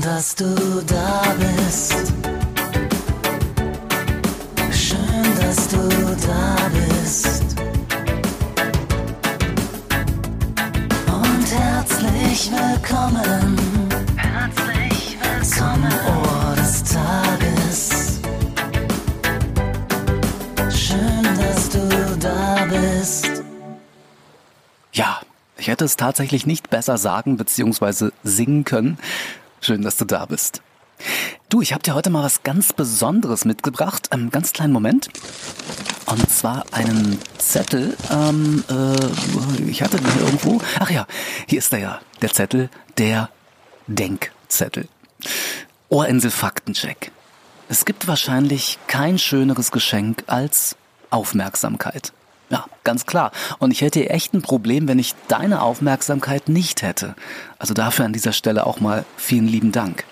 dass du da bist. Schön, dass du da bist. Und herzlich willkommen. Herzlich willkommen. Zum Ohr des Tages. Schön, dass du da bist. Ja, ich hätte es tatsächlich nicht besser sagen bzw. singen können. Schön, dass du da bist. Du, ich habe dir heute mal was ganz Besonderes mitgebracht. Einen ganz kleinen Moment. Und zwar einen Zettel. Ähm, äh, ich hatte den hier irgendwo. Ach ja, hier ist er ja. Der Zettel, der Denkzettel. Ohrinsel Faktencheck. Es gibt wahrscheinlich kein schöneres Geschenk als Aufmerksamkeit. Ja, ganz klar. Und ich hätte echt ein Problem, wenn ich deine Aufmerksamkeit nicht hätte. Also dafür an dieser Stelle auch mal vielen lieben Dank.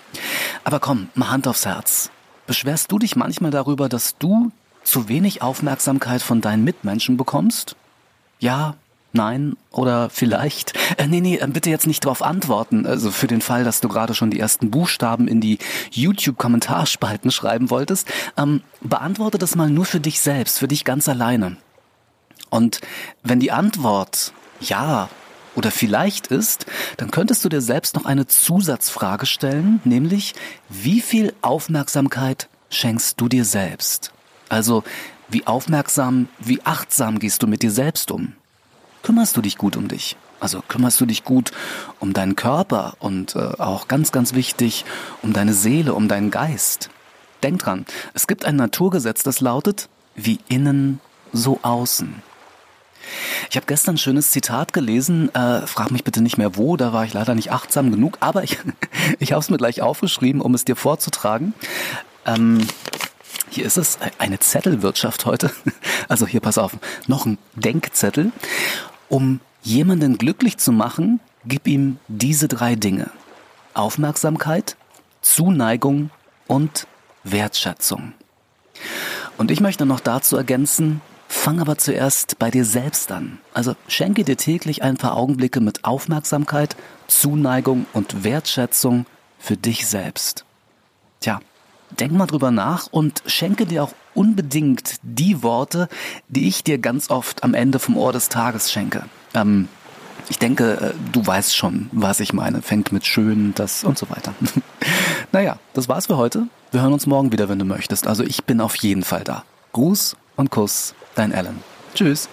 Aber komm, mal Hand aufs Herz. Beschwerst du dich manchmal darüber, dass du zu wenig Aufmerksamkeit von deinen Mitmenschen bekommst? Ja, nein oder vielleicht? Äh, nee, nee, bitte jetzt nicht darauf antworten. Also für den Fall, dass du gerade schon die ersten Buchstaben in die YouTube-Kommentarspalten schreiben wolltest. Ähm, beantworte das mal nur für dich selbst, für dich ganz alleine. Und wenn die Antwort ja oder vielleicht ist, dann könntest du dir selbst noch eine Zusatzfrage stellen, nämlich wie viel Aufmerksamkeit schenkst du dir selbst? Also wie aufmerksam, wie achtsam gehst du mit dir selbst um? Kümmerst du dich gut um dich? Also kümmerst du dich gut um deinen Körper und äh, auch ganz, ganz wichtig, um deine Seele, um deinen Geist? Denk dran, es gibt ein Naturgesetz, das lautet, wie innen, so außen. Ich habe gestern ein schönes Zitat gelesen, äh, frag mich bitte nicht mehr wo, da war ich leider nicht achtsam genug, aber ich, ich habe es mir gleich aufgeschrieben, um es dir vorzutragen. Ähm, hier ist es, eine Zettelwirtschaft heute. Also hier pass auf, noch ein Denkzettel. Um jemanden glücklich zu machen, gib ihm diese drei Dinge. Aufmerksamkeit, Zuneigung und Wertschätzung. Und ich möchte noch dazu ergänzen, Fang aber zuerst bei dir selbst an. Also schenke dir täglich ein paar Augenblicke mit Aufmerksamkeit, Zuneigung und Wertschätzung für dich selbst. Tja, denk mal drüber nach und schenke dir auch unbedingt die Worte, die ich dir ganz oft am Ende vom Ohr des Tages schenke. Ähm, ich denke, äh, du weißt schon, was ich meine. Fängt mit schön, das und so weiter. naja, das war's für heute. Wir hören uns morgen wieder, wenn du möchtest. Also ich bin auf jeden Fall da. Gruß und Kuss, dein Alan. Tschüss.